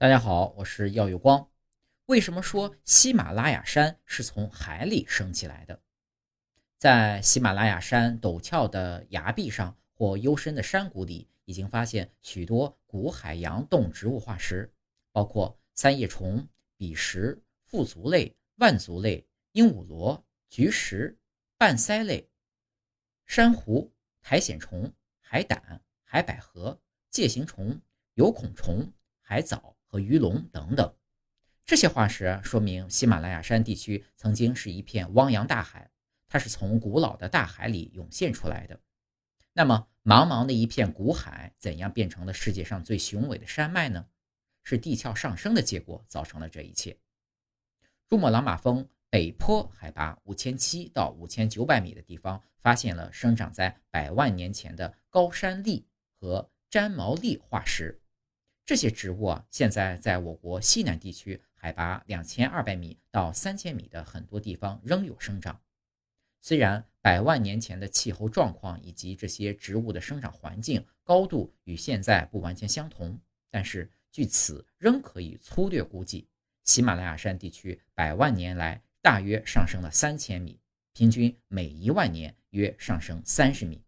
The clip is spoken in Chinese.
大家好，我是耀有光。为什么说喜马拉雅山是从海里升起来的？在喜马拉雅山陡峭的崖壁上或幽深的山谷里，已经发现许多古海洋动植物化石，包括三叶虫、笔石、腹足类、腕足类、鹦鹉螺、菊石、半鳃类、珊瑚、苔藓虫、海胆、海百合、介形虫、有孔虫、海藻。和鱼龙等等，这些化石说明喜马拉雅山地区曾经是一片汪洋大海，它是从古老的大海里涌现出来的。那么，茫茫的一片古海怎样变成了世界上最雄伟的山脉呢？是地壳上升的结果造成了这一切。珠穆朗玛峰北坡海拔五千七到五千九百米的地方，发现了生长在百万年前的高山栗和粘毛栗化石。这些植物啊，现在在我国西南地区海拔两千二百米到三千米的很多地方仍有生长。虽然百万年前的气候状况以及这些植物的生长环境高度与现在不完全相同，但是据此仍可以粗略估计，喜马拉雅山地区百万年来大约上升了三千米，平均每一万年约上升三十米。